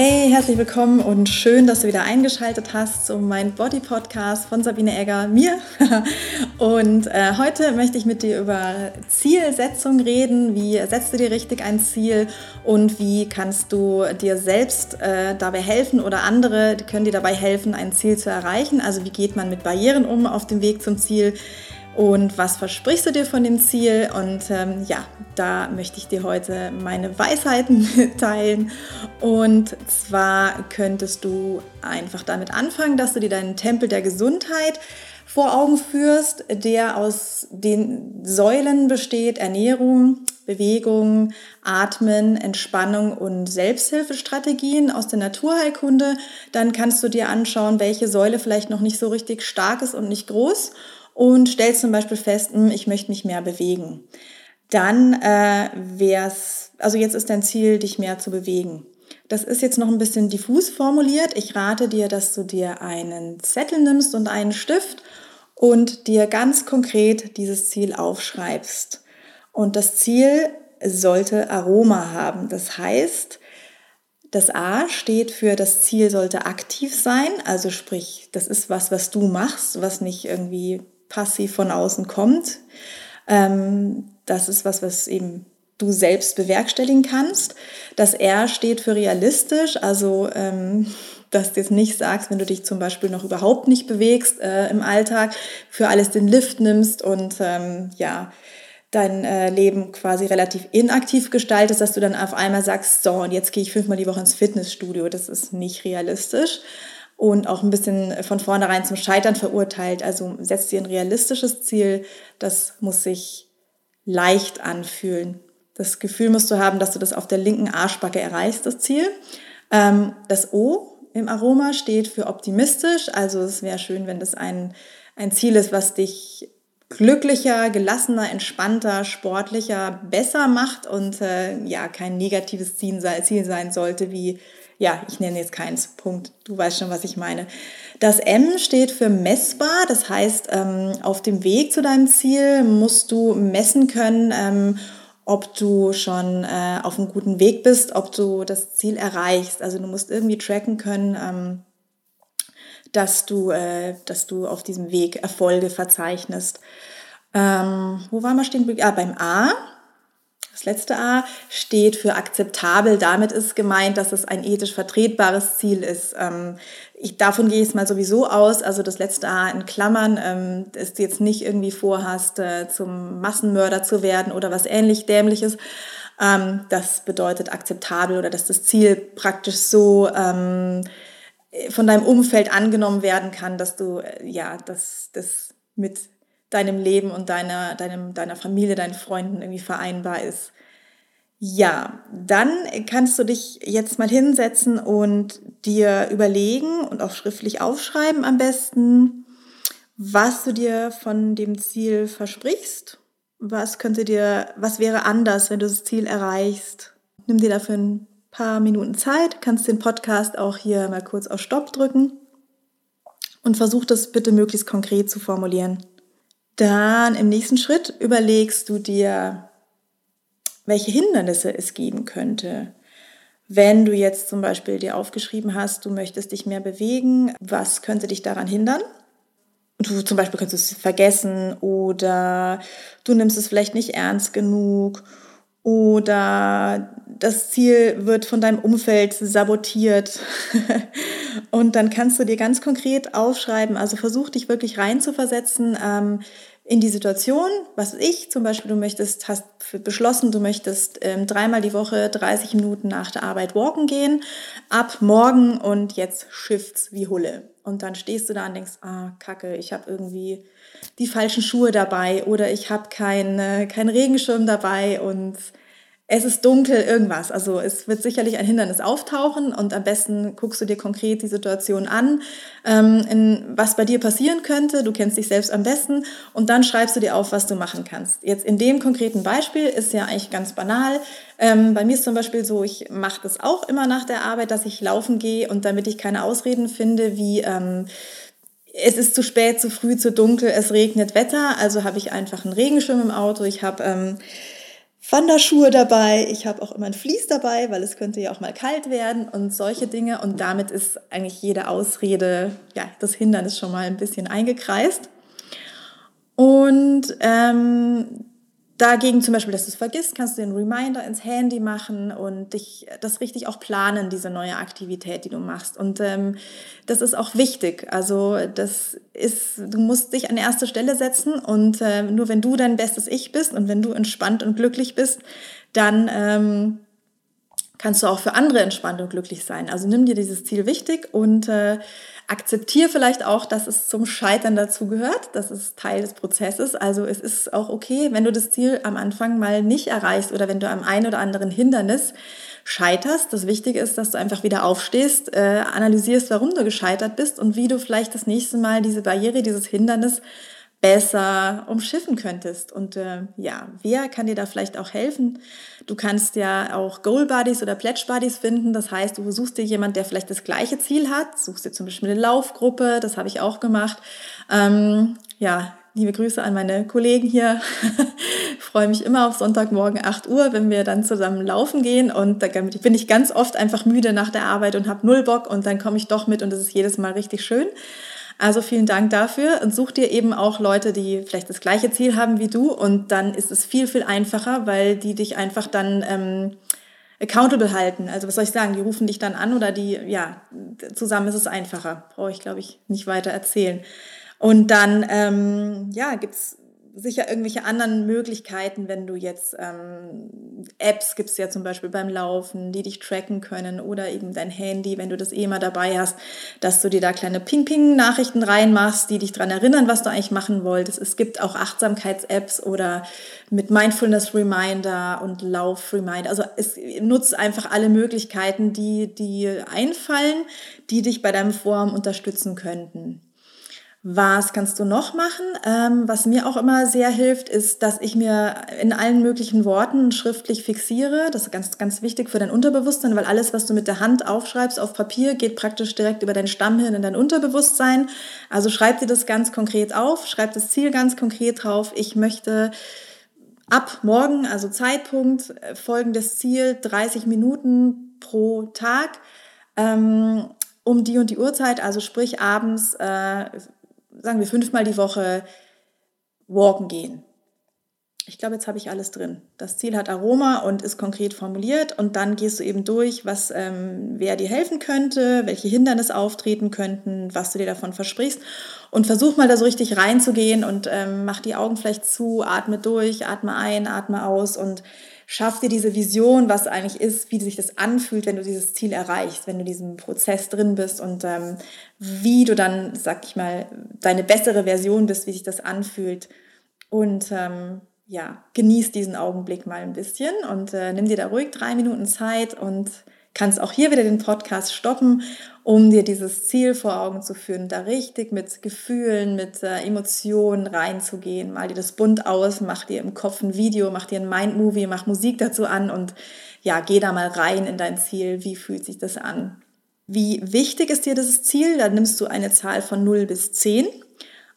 Hey, herzlich willkommen und schön, dass du wieder eingeschaltet hast zu meinem Body Podcast von Sabine Egger, mir. Und äh, heute möchte ich mit dir über Zielsetzung reden. Wie setzt du dir richtig ein Ziel und wie kannst du dir selbst äh, dabei helfen oder andere können dir dabei helfen, ein Ziel zu erreichen? Also wie geht man mit Barrieren um auf dem Weg zum Ziel? Und was versprichst du dir von dem Ziel? Und ähm, ja, da möchte ich dir heute meine Weisheiten mitteilen. Und zwar könntest du einfach damit anfangen, dass du dir deinen Tempel der Gesundheit vor Augen führst, der aus den Säulen besteht, Ernährung, Bewegung, Atmen, Entspannung und Selbsthilfestrategien aus der Naturheilkunde. Dann kannst du dir anschauen, welche Säule vielleicht noch nicht so richtig stark ist und nicht groß und stellst zum Beispiel fest, hm, ich möchte mich mehr bewegen. Dann äh, wär's, also jetzt ist dein Ziel, dich mehr zu bewegen. Das ist jetzt noch ein bisschen diffus formuliert. Ich rate dir, dass du dir einen Zettel nimmst und einen Stift und dir ganz konkret dieses Ziel aufschreibst. Und das Ziel sollte Aroma haben. Das heißt, das A steht für das Ziel sollte aktiv sein, also sprich, das ist was, was du machst, was nicht irgendwie passiv von außen kommt. Ähm, das ist was, was eben du selbst bewerkstelligen kannst. Das R steht für realistisch, also ähm, dass du jetzt nicht sagst, wenn du dich zum Beispiel noch überhaupt nicht bewegst äh, im Alltag, für alles den Lift nimmst und ähm, ja, dein äh, Leben quasi relativ inaktiv gestaltest, dass du dann auf einmal sagst, so, und jetzt gehe ich fünfmal die Woche ins Fitnessstudio. Das ist nicht realistisch und auch ein bisschen von vornherein zum Scheitern verurteilt. Also setzt dir ein realistisches Ziel, das muss sich leicht anfühlen. Das Gefühl musst du haben, dass du das auf der linken Arschbacke erreichst, das Ziel. Ähm, das O im Aroma steht für optimistisch. Also es wäre schön, wenn das ein, ein Ziel ist, was dich glücklicher, gelassener, entspannter, sportlicher, besser macht und äh, ja, kein negatives Ziel, Ziel sein sollte, wie ja, ich nenne jetzt keins, Punkt. Du weißt schon, was ich meine. Das M steht für messbar, das heißt, ähm, auf dem Weg zu deinem Ziel musst du messen können, ähm, ob du schon äh, auf einem guten Weg bist, ob du das Ziel erreichst. Also du musst irgendwie tracken können, ähm, dass, du, äh, dass du auf diesem Weg Erfolge verzeichnest. Wo waren wir stehen? Ah, beim A das letzte A steht für akzeptabel. Damit ist gemeint, dass es ein ethisch vertretbares Ziel ist. Ähm, ich, davon gehe ich mal sowieso aus. Also das letzte A in Klammern, ähm, dass du jetzt nicht irgendwie vorhast, äh, zum Massenmörder zu werden oder was ähnlich Dämliches. Ähm, das bedeutet akzeptabel oder dass das Ziel praktisch so ähm, von deinem Umfeld angenommen werden kann, dass du äh, ja das, das mit deinem Leben und deiner, deinem, deiner Familie, deinen Freunden irgendwie vereinbar ist. Ja, dann kannst du dich jetzt mal hinsetzen und dir überlegen und auch schriftlich aufschreiben am besten, was du dir von dem Ziel versprichst. Was könnte dir, was wäre anders, wenn du das Ziel erreichst? Nimm dir dafür ein paar Minuten Zeit, kannst den Podcast auch hier mal kurz auf Stopp drücken und versuch das bitte möglichst konkret zu formulieren. Dann im nächsten Schritt überlegst du dir, welche Hindernisse es geben könnte. Wenn du jetzt zum Beispiel dir aufgeschrieben hast, du möchtest dich mehr bewegen, was könnte dich daran hindern? Du zum Beispiel könntest es vergessen oder du nimmst es vielleicht nicht ernst genug oder das Ziel wird von deinem Umfeld sabotiert. und dann kannst du dir ganz konkret aufschreiben, also versuch dich wirklich reinzuversetzen ähm, in die Situation, was ich zum Beispiel, du möchtest, hast beschlossen, du möchtest ähm, dreimal die Woche 30 Minuten nach der Arbeit walken gehen, ab morgen und jetzt shifts wie Hulle. Und dann stehst du da und denkst, ah, kacke, ich habe irgendwie die falschen Schuhe dabei oder ich habe keinen kein Regenschirm dabei und es ist dunkel, irgendwas. Also es wird sicherlich ein Hindernis auftauchen und am besten guckst du dir konkret die Situation an, ähm, in, was bei dir passieren könnte. Du kennst dich selbst am besten und dann schreibst du dir auf, was du machen kannst. Jetzt in dem konkreten Beispiel ist ja eigentlich ganz banal. Ähm, bei mir ist zum Beispiel so, ich mache das auch immer nach der Arbeit, dass ich laufen gehe und damit ich keine Ausreden finde, wie ähm, es ist zu spät, zu früh, zu dunkel, es regnet Wetter, also habe ich einfach einen Regenschirm im Auto. Ich habe ähm, Wanderschuhe dabei. Ich habe auch immer ein Vlies dabei, weil es könnte ja auch mal kalt werden und solche Dinge. Und damit ist eigentlich jede Ausrede, ja, das Hindernis schon mal ein bisschen eingekreist. Und ähm, Dagegen zum Beispiel, dass du es vergisst, kannst du den Reminder ins Handy machen und dich das richtig auch planen, diese neue Aktivität, die du machst. Und ähm, das ist auch wichtig. Also das ist, du musst dich an erste Stelle setzen und äh, nur wenn du dein bestes Ich bist und wenn du entspannt und glücklich bist, dann ähm, kannst du auch für andere entspannt und glücklich sein. Also nimm dir dieses Ziel wichtig und äh, akzeptiere vielleicht auch, dass es zum Scheitern dazu gehört. Das ist Teil des Prozesses. Also es ist auch okay, wenn du das Ziel am Anfang mal nicht erreichst oder wenn du am einen oder anderen Hindernis scheiterst. Das Wichtige ist, dass du einfach wieder aufstehst, äh, analysierst, warum du gescheitert bist und wie du vielleicht das nächste Mal diese Barriere, dieses Hindernis besser umschiffen könntest. Und äh, ja, wer kann dir da vielleicht auch helfen? Du kannst ja auch Goal Buddies oder Pledge Buddies finden. Das heißt, du suchst dir jemand, der vielleicht das gleiche Ziel hat. Suchst dir zum Beispiel eine Laufgruppe. Das habe ich auch gemacht. Ähm, ja, liebe Grüße an meine Kollegen hier. freue mich immer auf Sonntagmorgen 8 Uhr, wenn wir dann zusammen laufen gehen. Und da bin ich ganz oft einfach müde nach der Arbeit und habe null Bock. Und dann komme ich doch mit und es ist jedes Mal richtig schön. Also vielen Dank dafür und such dir eben auch Leute, die vielleicht das gleiche Ziel haben wie du und dann ist es viel, viel einfacher, weil die dich einfach dann ähm, accountable halten. Also was soll ich sagen, die rufen dich dann an oder die, ja, zusammen ist es einfacher. Brauche ich, glaube ich, nicht weiter erzählen. Und dann, ähm, ja, gibt's sicher irgendwelche anderen Möglichkeiten, wenn du jetzt ähm, Apps gibt es ja zum Beispiel beim Laufen, die dich tracken können oder eben dein Handy, wenn du das eh mal dabei hast, dass du dir da kleine Ping-Ping-Nachrichten reinmachst, die dich daran erinnern, was du eigentlich machen wolltest. Es gibt auch Achtsamkeits-Apps oder mit Mindfulness-Reminder und Lauf-Reminder. Also es nutzt einfach alle Möglichkeiten, die, die einfallen, die dich bei deinem Vorhaben unterstützen könnten. Was kannst du noch machen? Ähm, was mir auch immer sehr hilft, ist, dass ich mir in allen möglichen Worten schriftlich fixiere. Das ist ganz, ganz wichtig für dein Unterbewusstsein, weil alles, was du mit der Hand aufschreibst auf Papier, geht praktisch direkt über dein Stammhirn in dein Unterbewusstsein. Also schreib dir das ganz konkret auf, schreib das Ziel ganz konkret drauf. Ich möchte ab morgen, also Zeitpunkt, äh, folgendes Ziel, 30 Minuten pro Tag. Ähm, um die und die Uhrzeit, also sprich abends äh, sagen wir, fünfmal die Woche walken gehen. Ich glaube, jetzt habe ich alles drin. Das Ziel hat Aroma und ist konkret formuliert und dann gehst du eben durch, was, ähm, wer dir helfen könnte, welche Hindernisse auftreten könnten, was du dir davon versprichst und versuch mal da so richtig reinzugehen und ähm, mach die Augen vielleicht zu, atme durch, atme ein, atme aus und schaff dir diese Vision, was eigentlich ist, wie sich das anfühlt, wenn du dieses Ziel erreichst, wenn du diesem Prozess drin bist und ähm, wie du dann, sag ich mal, deine bessere Version bist, wie sich das anfühlt. Und ähm, ja, genieß diesen Augenblick mal ein bisschen und äh, nimm dir da ruhig drei Minuten Zeit und kannst auch hier wieder den Podcast stoppen, um dir dieses Ziel vor Augen zu führen, da richtig mit Gefühlen, mit äh, Emotionen reinzugehen. Mal dir das bunt aus, mach dir im Kopf ein Video, mach dir ein Mindmovie, mach Musik dazu an und ja, geh da mal rein in dein Ziel. Wie fühlt sich das an? Wie wichtig ist dir dieses Ziel? Da nimmst du eine Zahl von 0 bis 10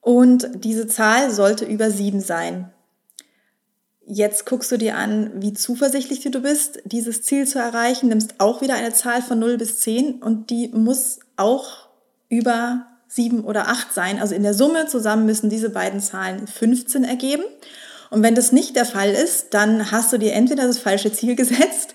und diese Zahl sollte über 7 sein. Jetzt guckst du dir an, wie zuversichtlich du bist, dieses Ziel zu erreichen, nimmst auch wieder eine Zahl von 0 bis 10 und die muss auch über 7 oder 8 sein. Also in der Summe zusammen müssen diese beiden Zahlen 15 ergeben. Und wenn das nicht der Fall ist, dann hast du dir entweder das falsche Ziel gesetzt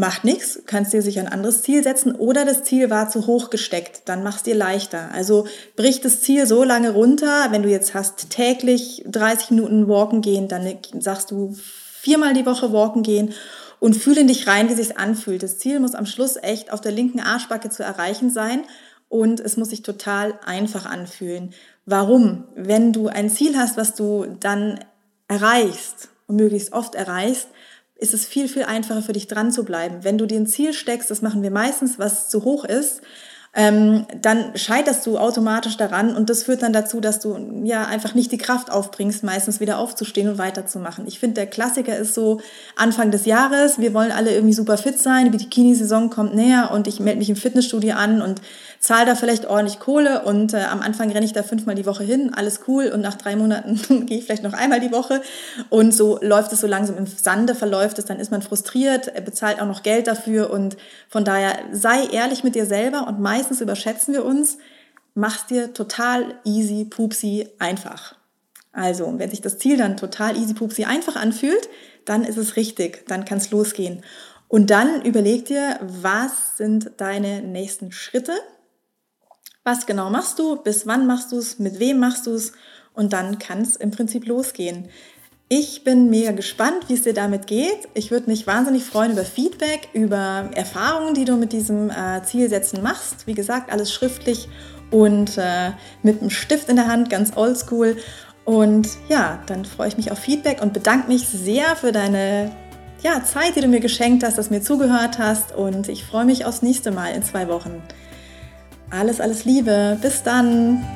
Macht nichts, kannst dir sicher ein anderes Ziel setzen oder das Ziel war zu hoch gesteckt, dann machst dir leichter. Also brich das Ziel so lange runter, wenn du jetzt hast täglich 30 Minuten walken gehen, dann sagst du viermal die Woche walken gehen und fühle in dich rein, wie sich's anfühlt. Das Ziel muss am Schluss echt auf der linken Arschbacke zu erreichen sein und es muss sich total einfach anfühlen. Warum? Wenn du ein Ziel hast, was du dann erreichst und möglichst oft erreichst, ist es viel, viel einfacher für dich dran zu bleiben. Wenn du dir ein Ziel steckst, das machen wir meistens, was zu hoch ist, ähm, dann scheiterst du automatisch daran und das führt dann dazu, dass du ja einfach nicht die Kraft aufbringst, meistens wieder aufzustehen und weiterzumachen. Ich finde, der Klassiker ist so Anfang des Jahres, wir wollen alle irgendwie super fit sein, die Bikini-Saison kommt näher und ich melde mich im Fitnessstudio an und zahle da vielleicht ordentlich Kohle und äh, am Anfang renne ich da fünfmal die Woche hin, alles cool und nach drei Monaten gehe ich vielleicht noch einmal die Woche. Und so läuft es so langsam im Sande, verläuft es, dann ist man frustriert, bezahlt auch noch Geld dafür und von daher sei ehrlich mit dir selber und meistens überschätzen wir uns, mach's dir total easy, pupsi, einfach. Also, wenn sich das Ziel dann total easy, pupsi, einfach anfühlt, dann ist es richtig, dann kann es losgehen. Und dann überleg dir, was sind deine nächsten Schritte? Was genau machst du? Bis wann machst du es? Mit wem machst du es? Und dann kann es im Prinzip losgehen. Ich bin mega gespannt, wie es dir damit geht. Ich würde mich wahnsinnig freuen über Feedback, über Erfahrungen, die du mit diesem äh, Zielsetzen machst. Wie gesagt, alles schriftlich und äh, mit einem Stift in der Hand, ganz oldschool. Und ja, dann freue ich mich auf Feedback und bedanke mich sehr für deine ja, Zeit, die du mir geschenkt hast, dass du mir zugehört hast. Und ich freue mich aufs nächste Mal in zwei Wochen. Alles, alles Liebe. Bis dann.